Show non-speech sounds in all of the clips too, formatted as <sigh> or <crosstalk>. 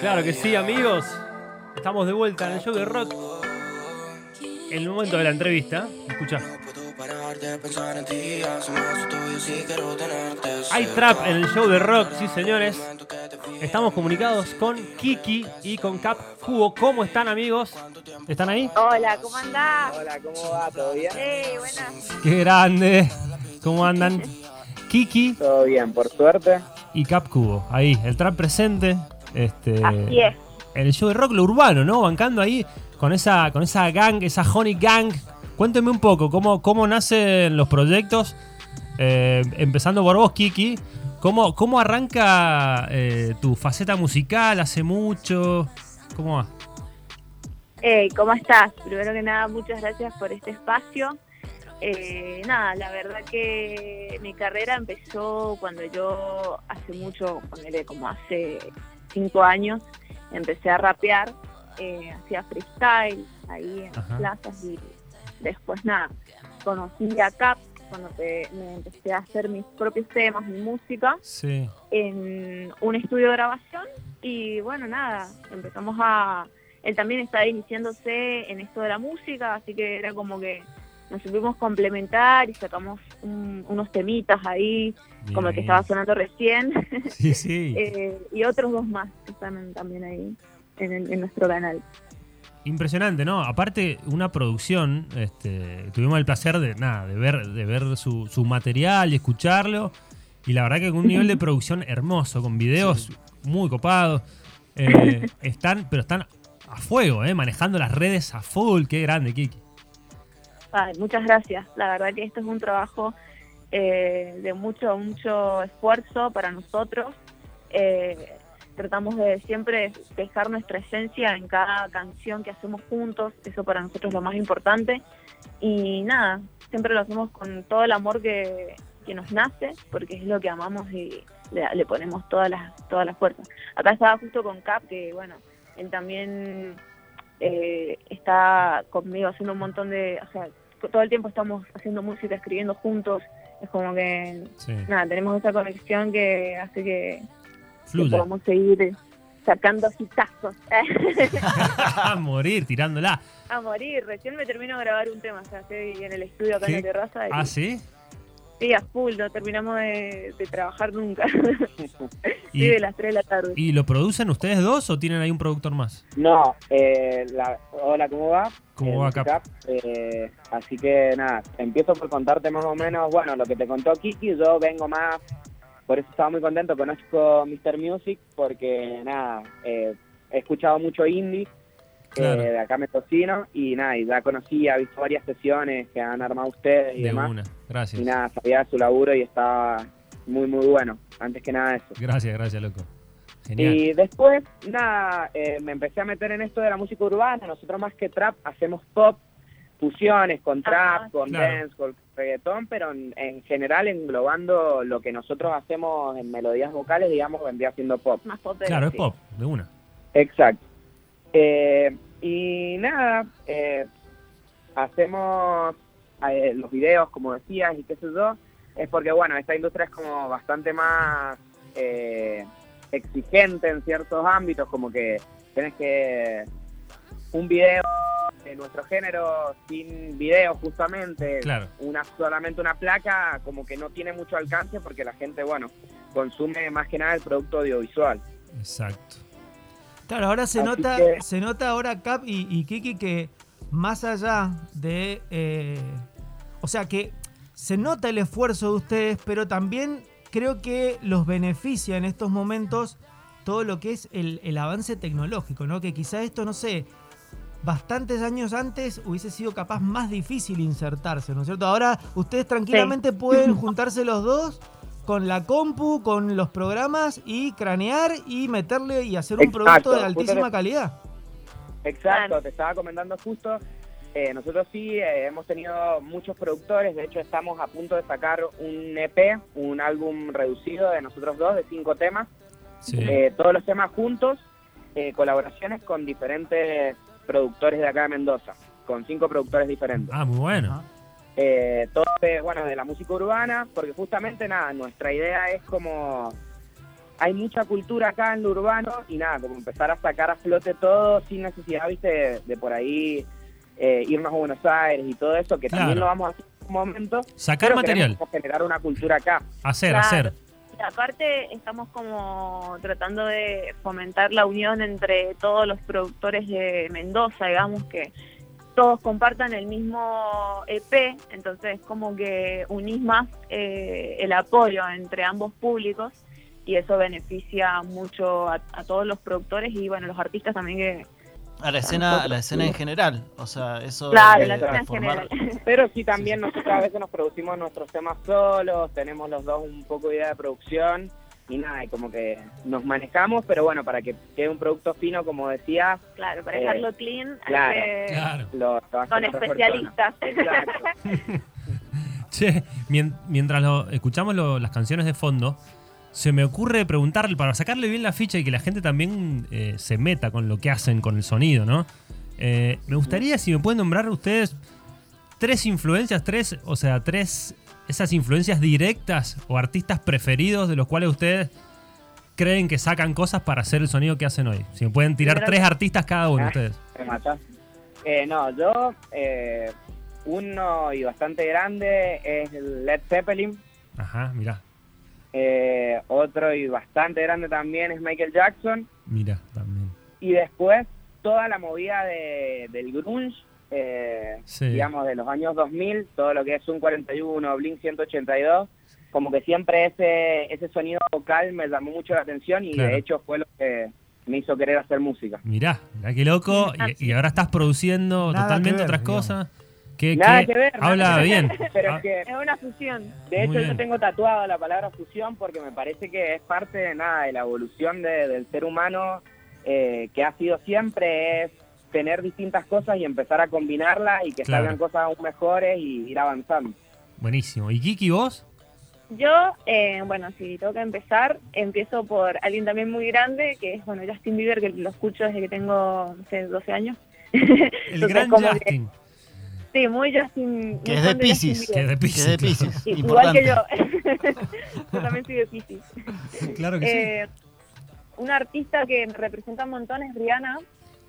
Claro que sí, amigos. Estamos de vuelta en el show de rock. En el momento de la entrevista, escucha. Hay trap en el show de rock, sí señores. Estamos comunicados con Kiki y con Cap Cubo. ¿Cómo están amigos? ¿Están ahí? Hola, ¿cómo andás? Hola, ¿cómo va? ¿Todo bien? Sí, buenas. Qué grande. ¿Cómo andan? <laughs> Kiki Todo bien, por suerte. Y Cap Cubo. Ahí, el trap presente. Este, Así es. en el show de rock lo urbano, ¿no? Bancando ahí con esa, con esa gang, esa Honey Gang. Cuénteme un poco, ¿cómo, cómo nacen los proyectos? Eh, empezando por vos, Kiki. ¿Cómo, cómo arranca eh, tu faceta musical? ¿Hace mucho? ¿Cómo va? Eh, ¿Cómo estás? Primero que nada, muchas gracias por este espacio. Eh, nada, la verdad que mi carrera empezó cuando yo hace mucho, ponele como hace cinco años, empecé a rapear, eh, hacía freestyle ahí en las plazas y después nada, conocí a Cap cuando te- me empecé a hacer mis propios temas, mi música. Sí. en un estudio de grabación y bueno, nada, empezamos a... Él también estaba iniciándose en esto de la música, así que era como que nos supimos complementar y sacamos un- unos temitas ahí, como el que estaba sonando recién, <laughs> Sí, sí. <laughs> eh, y otros dos más que están también ahí en, el- en nuestro canal. Impresionante, ¿no? Aparte, una producción, este, tuvimos el placer de nada, de ver, de ver su, su material y escucharlo. Y la verdad que con un nivel de <laughs> producción hermoso, con videos muy copados. Eh, están, pero están a fuego, ¿eh? Manejando las redes a full. Qué grande, Kiki. Muchas gracias, la verdad que esto es un trabajo eh, de mucho, mucho esfuerzo para nosotros. Eh, tratamos de siempre dejar nuestra esencia en cada canción que hacemos juntos, eso para nosotros es lo más importante. Y nada, siempre lo hacemos con todo el amor que, que nos nace, porque es lo que amamos y le, le ponemos todas las, todas las fuerzas. Acá estaba justo con Cap, que bueno, él también eh, está conmigo haciendo un montón de, o sea, todo el tiempo estamos haciendo música, escribiendo juntos, es como que, Sí. nada, tenemos esa conexión que hace que, que podamos seguir sacando hitazos a <laughs> <laughs> morir, tirándola. a morir. Recién me termino de grabar un tema, o sea, estoy en el estudio acá en la terraza y ¿Ah, sí? sí, a full, no terminamos de, de trabajar nunca. ¿Y, <laughs> sí, de las 3 de la tarde. ¿Y lo producen ustedes dos o tienen ahí un productor más? No, eh, la- hola, ¿cómo va? ¿Cómo Eh, va, Cap? Eh, así que nada, empiezo por contarte más o menos, bueno, lo que te contó Kiki, yo vengo más, por eso estaba muy contento, conozco Mr. Music, porque nada, eh, he escuchado mucho indie, eh, Claro. de acá me tocino, y nada, y ya conocí, he visto varias sesiones que han armado ustedes y De demás, una. Gracias. y nada, sabía de su laburo y estaba muy, muy bueno, antes que nada eso. Gracias, gracias, loco. Genial. Y después, nada, eh, me empecé a meter en esto de la música urbana. Nosotros más que trap hacemos pop, fusiones con trap, con Claro. dance, con reggaetón, pero en, en general englobando lo que nosotros hacemos en melodías vocales, digamos, vendría siendo pop. Más pop de Claro, es pop, de una. Exacto. Eh, y nada, eh, hacemos eh, los videos, como decías, y qué sé yo, es porque, bueno, esta industria es como bastante más eh, exigente en ciertos ámbitos, como que tienes que un video de nuestro género sin video justamente, Claro. una solamente una placa, como que no tiene mucho alcance porque la gente, bueno, consume más que nada el producto audiovisual. Exacto. Claro, ahora se Así nota, que- se nota ahora Cap y, y Kiki que más allá de. eh, o sea que se nota el esfuerzo de ustedes, pero también creo que los beneficia en estos momentos todo lo que es el, el avance tecnológico, ¿no? Que quizá esto, no sé, bastantes años antes hubiese sido capaz más difícil insertarse, ¿no es cierto? Ahora ustedes tranquilamente pueden <laughs> juntarse los dos con la compu, con los programas y cranear y meterle y hacer un Exacto, producto de altísima calidad. Exacto, te estaba comentando justo. Eh, nosotros sí eh, hemos tenido muchos productores, de hecho estamos a punto de sacar un EP, un álbum reducido de nosotros dos, de cinco temas, Sí. eh, todos los temas juntos, eh, colaboraciones con diferentes productores de acá de Mendoza, con cinco productores diferentes. Ah, muy bueno. Eh, todo de, bueno, de la música urbana, porque justamente nada, nuestra idea es como hay mucha cultura acá en lo urbano y nada, como empezar a sacar a flote todo sin necesidad, viste, de, de por ahí eh, irnos a Buenos Aires y todo eso, que Claro. también lo vamos a hacer en un momento. Sacar pero material. generar una cultura acá. Hacer, Claro. hacer. Y aparte estamos como tratando de fomentar la unión entre todos los productores de Mendoza, digamos que todos compartan el mismo EP, entonces como que unís más eh, el apoyo entre ambos públicos y eso beneficia mucho a, a todos los productores y bueno, los artistas también que... A la escena, a la escena en general. O sea, eso. Claro, de la escena en general. <laughs> Pero sí, también nosotros a veces nos producimos nuestros temas solos, tenemos los dos un poco de idea de producción y nada, y como que nos manejamos, pero bueno, para que quede un producto fino, como decía, Claro, para Eh, dejarlo clean hay claro, que- Claro. lo, lo hace son otra especialistas. Exacto. <laughs> Che, mientras lo, escuchamos lo- las canciones de fondo, se me ocurre preguntarle, para sacarle bien la ficha y que la gente también eh, se meta con lo que hacen con el sonido, ¿no? Eh, me gustaría si me pueden nombrar ustedes tres influencias, tres, o sea, tres, esas influencias directas o artistas preferidos de los cuales ustedes creen que sacan cosas para hacer el sonido que hacen hoy. Si me pueden tirar tres artistas cada uno Ah. ustedes. Eh, no, yo, eh, uno y bastante grande es Led Zeppelin, Ajá, mirá, eh, otro y bastante grande también es Michael Jackson, mirá, también. y después toda la movida de, del grunge, eh, Sí. digamos de los años 2000, todo lo que es un 41, Blink 182, como que siempre ese ese sonido vocal me llamó mucho la atención y Claro. de hecho fue lo que me hizo querer hacer música. Mirá, mirá qué loco. Y, y ahora estás produciendo Nada totalmente ver, otras digamos. cosas. Que, Nada que que ver, nada habla que <laughs> ver. bien. Pero Ah, es que Es una fusión. De hecho, yo bien. tengo tatuada la palabra fusión porque me parece que es parte de nada de la evolución de- del ser humano eh, que ha sido siempre es tener distintas cosas y empezar a combinarlas y que Claro. salgan cosas aún mejores y ir avanzando. buenísimo. ¿Y Kiki, vos? Yo, eh, bueno, si tengo que empezar, empiezo por alguien también muy grande, que es, bueno, Justin Bieber, que lo escucho desde que tengo, no sé, 12 años. <laughs> El Entonces, gran que- Justin. Sí, muy Justin. Que es de Pisces. Que es de Pisces. es de Pisces. Sí, Igual que yo. <laughs> yo también soy de Pisces. Claro que Eh, una artista que me representa un montón es Rihanna.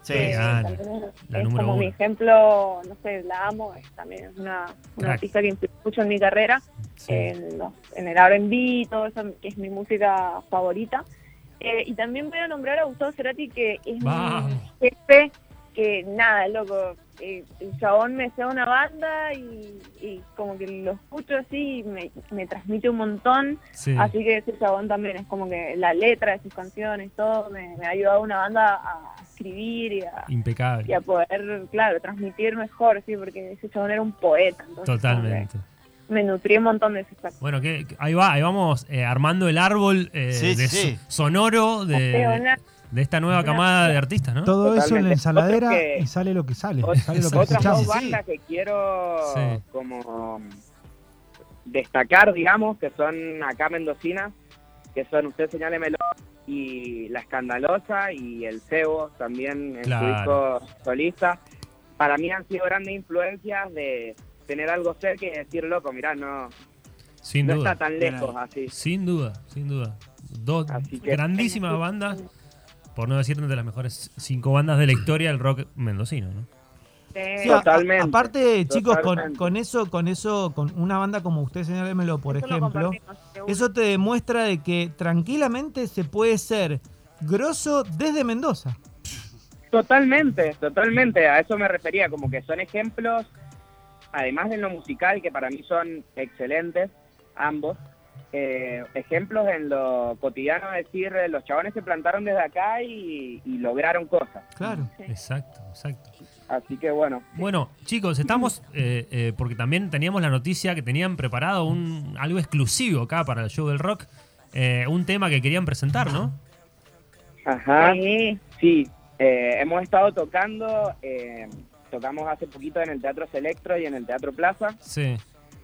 Sí, también es, la es número como mi ejemplo, no sé, la amo, es también es una, artista que influyó mucho en mi carrera. sí. en, los- en el R&B, todo eso que es mi música favorita. Eh, y también voy a nombrar a Gustavo Cerati, que es Vamos. mi jefe, que nada, loco, eh, el chabón me sea una banda y, y como que lo escucho así y me, me transmite un montón, Sí. así que ese chabón también es como que la letra de sus canciones, todo, me, me ha ayudado a una banda a escribir y a, Impecable. y a poder, claro, transmitir mejor, sí, porque ese chabón era un poeta. entonces Totalmente. Me nutrí un montón de ese factor. Bueno, que, que- ahí va, ahí vamos eh, armando el árbol eh, Sí, de sí. sonoro de, de esta nueva camada de artistas, ¿no? Todo eso en la ensaladera que- y sale lo que sale. Ot- Sale lo que Otras dos bandas que quiero Sí. como destacar, digamos, que son acá mendocinas, que son Usted Señálemelo y La Escandalosa y El Cebo también en Claro. su disco solista. Para mí han sido grandes influencias de tener algo cerca y decir, loco, mirá, no, Sin no duda. está tan lejos así. Sin duda, sin duda. Dos Así que- grandísimas bandas, por no decir de las mejores cinco bandas de la historia del rock mendocino, ¿no? Sí, a- Totalmente, aparte, chicos, con, totalmente. con eso, con eso, con una banda como usted, señálemelo, por eso ejemplo, eso te demuestra de que tranquilamente se puede ser grosso desde Mendoza. Totalmente, totalmente, a eso me refería, como que son ejemplos, además de lo musical, que para mí son excelentes, ambos, eh, ejemplos en lo cotidiano, es decir, eh, los chabones se plantaron desde acá y, y lograron cosas. Claro. Sí. Exacto, exacto. Así que bueno, Bueno, chicos, estamos, eh, eh, porque también teníamos la noticia que tenían preparado un, algo exclusivo acá para el show del rock, eh, un tema que querían presentar, ¿no? ajá. Sí. Sí, eh, hemos estado tocando, eh, tocamos hace poquito en el Teatro Selectro y en el Teatro Plaza. Sí.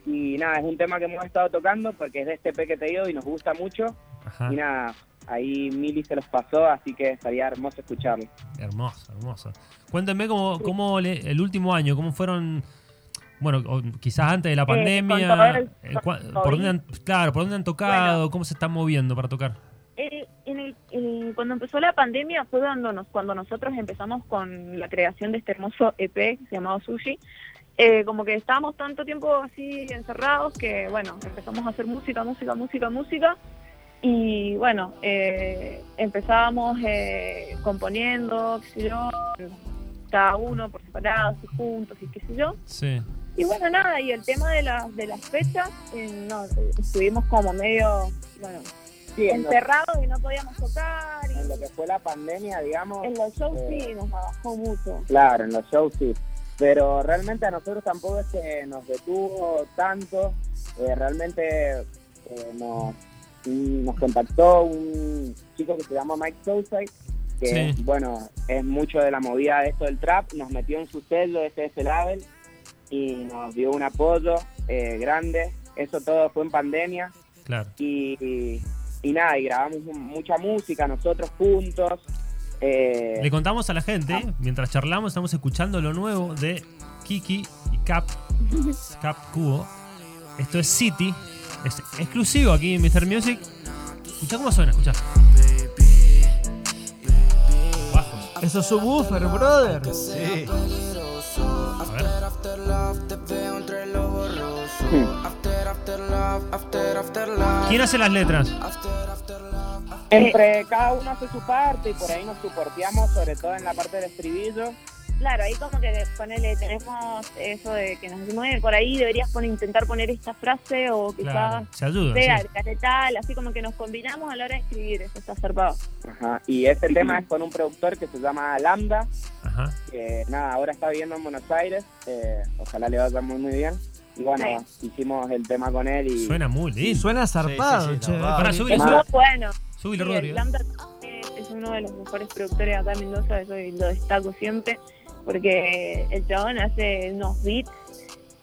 Y nada, es un tema que hemos estado tocando porque es de este P que te digo y nos gusta mucho. Ajá. Y nada, ahí Mili se los pasó, así que estaría hermoso escucharlo. Hermoso, hermoso. Cuéntenme cómo, cómo le- el último año, cómo fueron, bueno, quizás antes de la pandemia, el eh, COVID. por dónde han, claro, por dónde han tocado, cómo se están moviendo para tocar. Eh, en el- en- cuando empezó la pandemia fue cuando, nos, cuando nosotros empezamos con la creación de este hermoso EP llamado Sushi. Eh, como que estábamos tanto tiempo así encerrados que, bueno, empezamos a hacer música, música, música, música. Y bueno, eh, empezábamos eh, componiendo, qué sé yo, cada uno por separado, así juntos y qué sé yo. Sí. Y bueno, nada, y el tema de, las de las fechas, eh, no, estuvimos como medio, bueno, Sí, en lo, encerrados y no podíamos tocar. en lo Y que fue la pandemia, digamos, en los shows eh, sí nos bajó mucho. claro, en los shows sí. Pero realmente a nosotros tampoco es que nos detuvo tanto. Eh, realmente eh, nos, nos contactó un chico que se llama Mike Sousay, que Sí. bueno, es mucho de la movida de esto del trap, nos metió en su sello SS Label y nos dio un apoyo eh, grande. Eso todo fue en pandemia Claro. y, y- y nada, y grabamos mu- mucha música nosotros juntos. Eh, Le contamos a la gente, mientras charlamos, estamos escuchando lo nuevo de Kiki y Cap, <laughs> Cap Cubo. Esto es City, es exclusivo aquí en Mr. Music. Escucha cómo suena, escucha. Bajo, Eso es subwoofer, brother. Sí. a ver. ¿Quién hace las letras? Entre cada uno hace su parte y por ahí nos soporteamos, sobre todo en la parte del estribillo. Claro, ahí como que ponele, tenemos eso de que nos decimos, "Eh, por ahí deberías poner, intentar poner esta frase o quizás Claro, se ayudan. sea sí. tal, así como que nos combinamos a la hora de escribir, eso está zarpado. Ajá. Y ese tema es con un productor que se llama Lambda, Ajá. que nada, ahora está viviendo en Buenos Aires. eh, ojalá le vaya muy, muy bien. Y bueno, hicimos el tema con él y Suena muy Sí, lindo. suena zarpado, sí, sí, che. Para subir, muy bueno. Subir, Sí, Rodri. el Lambda es, uno de los mejores productores acá en Mendoza, eso lo destaco siempre, porque el chabón hace unos beats.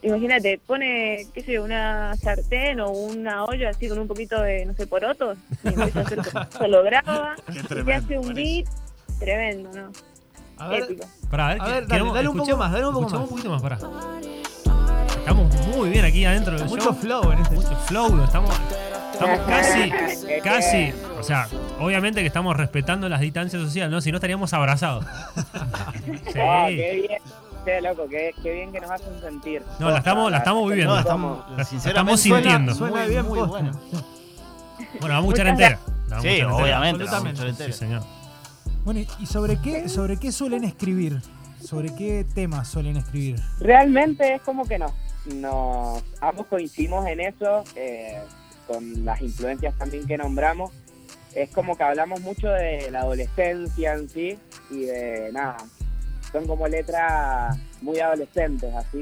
Imagínate, pone, qué sé yo, una sartén o una olla así con un poquito de, no sé, porotos, y <laughs> empieza a hacer lo graba, y se hace un beat tremendo, ¿no? A ver, Épico. Pará, a ver, A ver, dale, un poco más, dale un poco escuchemos más. un poquito más, pará. Estamos muy bien aquí adentro del mucho show. flow en este. Mucho flow, estamos, estamos casi, casi, o sea, obviamente que estamos respetando las distancias sociales, ¿no? Si no estaríamos abrazados. <laughs> Sí. Ah, qué bien, qué loco, qué, qué bien que nos hacen sentir. No, la estamos, la estamos viviendo. No, La estamos, estamos sinceramente, sintiendo. Suena muy, bien muy bueno. Bueno, vamos a entera. La Sí, entera. obviamente. la Absolutamente. vamos a Sí, entera. señor. Bueno, ¿y sobre qué, sobre qué suelen escribir? ¿Sobre qué temas suelen escribir? Realmente es como que nos, nos ambos coincidimos en eso, eh, con las influencias también que nombramos. Es como que hablamos mucho de la adolescencia en sí y de nada, son como letras muy adolescentes así,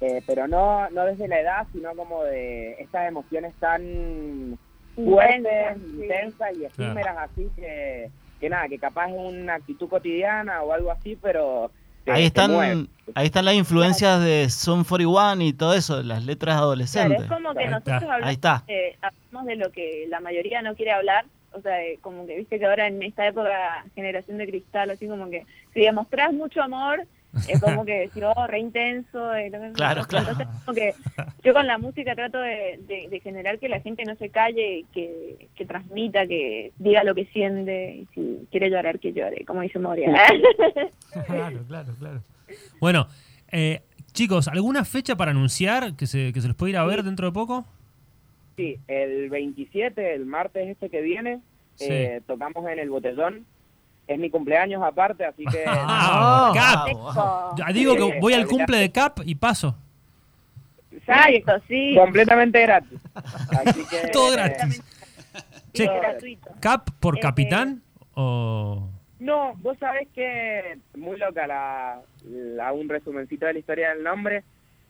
Eh, pero no, no desde la edad, sino como de estas emociones tan fuertes, sí. intensas y efímeras así que, que nada, que capaz es una actitud cotidiana o algo así, pero te- Ahí te mueve. están, ahí están las influencias de Son 41 y todo eso, las letras Claro, adolescentes. es como que Ahí nosotros está, hablamos, Ahí está. de, hablamos de lo que la mayoría no quiere hablar, o sea, como que viste que ahora en esta época, generación de cristal, así como que si demostrás mucho amor, es como que si oh, re intenso. eh, Claro, claro. Entonces, como que yo con la música trato de, de- de generar que la gente no se calle, que, que transmita, que diga lo que siente, y si quiere llorar, que llore, como dice Moria. Claro, claro, claro. Bueno, eh, chicos, ¿alguna fecha para anunciar que se, que se los puede ir a ver dentro de poco? Sí, el 27, el martes este que viene, Sí. eh, tocamos en el Botellón. Es mi cumpleaños aparte, así que... <laughs> Ah, No. Cap. Digo que voy al cumple de Cap y paso. Exacto, sí. completamente gratis. Así que, <laughs> Todo gratis. Che, gratuito. ¿Cap por Eh, capitán o...? No, No, vos sabés que muy loca la, la- un resumencito de la historia del nombre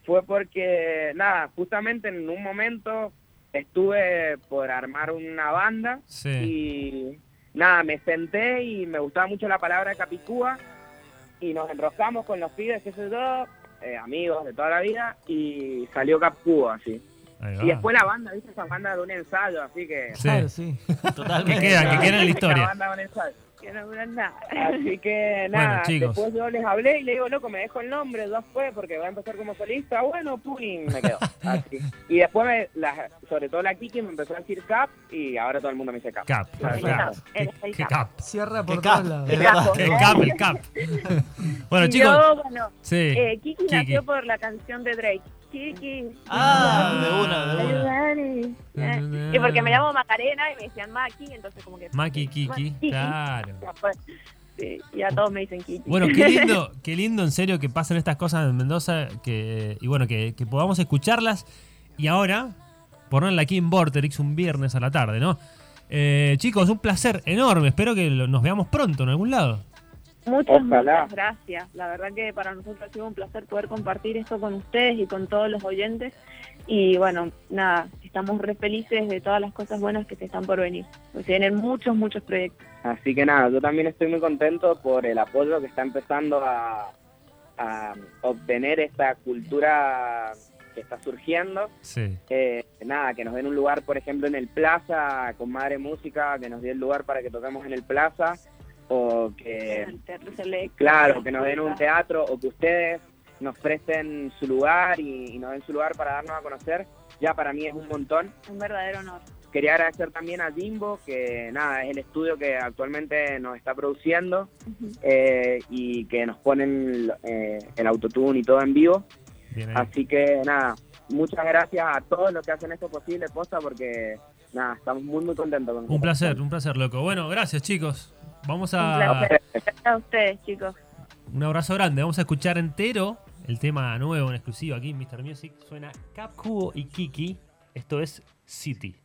fue porque nada, justamente en un momento estuve por armar una banda Sí. y nada, me senté y me gustaba mucho la palabra capicúa y nos enroscamos con los pibes, qué sé yo, eh, amigos de toda la vida y salió Capcúa así. Y después la banda, ¿viste? Esa banda de un ensayo, así que... Sí. Claro, sí. <laughs> Totalmente. Que queda, que queda en la historia. banda de un ensayo. Que no duran nada. Así que nada, chicos. después yo les hablé y le digo, loco, me dejo el nombre, ya fue, porque voy a empezar como solista. Bueno, pum, me quedo. <laughs> Así. Y después, me, la- sobre todo la Kiki, me empezó a decir Cap y ahora todo el mundo me dice Cap. Cap. Claro, Cap. Eres Qué- el qué cap. cap. Cierra por todos cap. lados. Es verdad. El cap, el cap. <laughs> Bueno, chicos. yo, bueno, Sí. eh, Kiki, Kiki. nació por la canción de Drake. Kiki. Ah, de una, de una. Y porque me llamo Macarena y me decían Maki, entonces como que... Maki Kiki. Claro. <laughs> Ya fue. Sí, y a todos me dicen Kiki. Bueno, qué <laughs> lindo, qué lindo en serio que pasen estas cosas en Mendoza que, y bueno, que, que podamos escucharlas y ahora ponerla aquí en Vorterix un viernes a la tarde, ¿no? Eh, chicos, un placer enorme. Espero que lo- nos veamos pronto en algún lado. Muchas, Ojalá. muchas gracias. La verdad que para nosotros ha sido un placer poder compartir esto con ustedes y con todos los oyentes. Y bueno, nada, estamos re felices de todas las cosas buenas que se están por venir. Pues se vienen muchos, muchos proyectos. Así que nada, yo también estoy muy contento por el apoyo que está empezando a, a obtener esta cultura que está surgiendo. Sí. Eh, nada, que nos den un lugar, por ejemplo, en el Plaza, con Madre Música, que nos den el lugar para que toquemos en el Plaza, o que, El Teatro Select. claro, que nos den un teatro, o que ustedes nos presten su lugar y, y nos den su lugar para darnos a conocer, ya para mí es un montón. Un verdadero honor. Quería agradecer también a Jimbo, que nada, es el estudio que actualmente nos está produciendo eh, y que nos ponen eh, el autotune y todo en vivo. Bien. Así que nada, muchas gracias a todos los que hacen esto posible, posta, porque nada, estamos muy muy contentos con Un placer, un placer, loco. Bueno, gracias, chicos. Vamos Un a. a ustedes, chicos. Un abrazo grande. Vamos a escuchar entero el tema nuevo en exclusivo aquí en Mr. Music. Suena Cap Cubo y Kiki. Esto es City.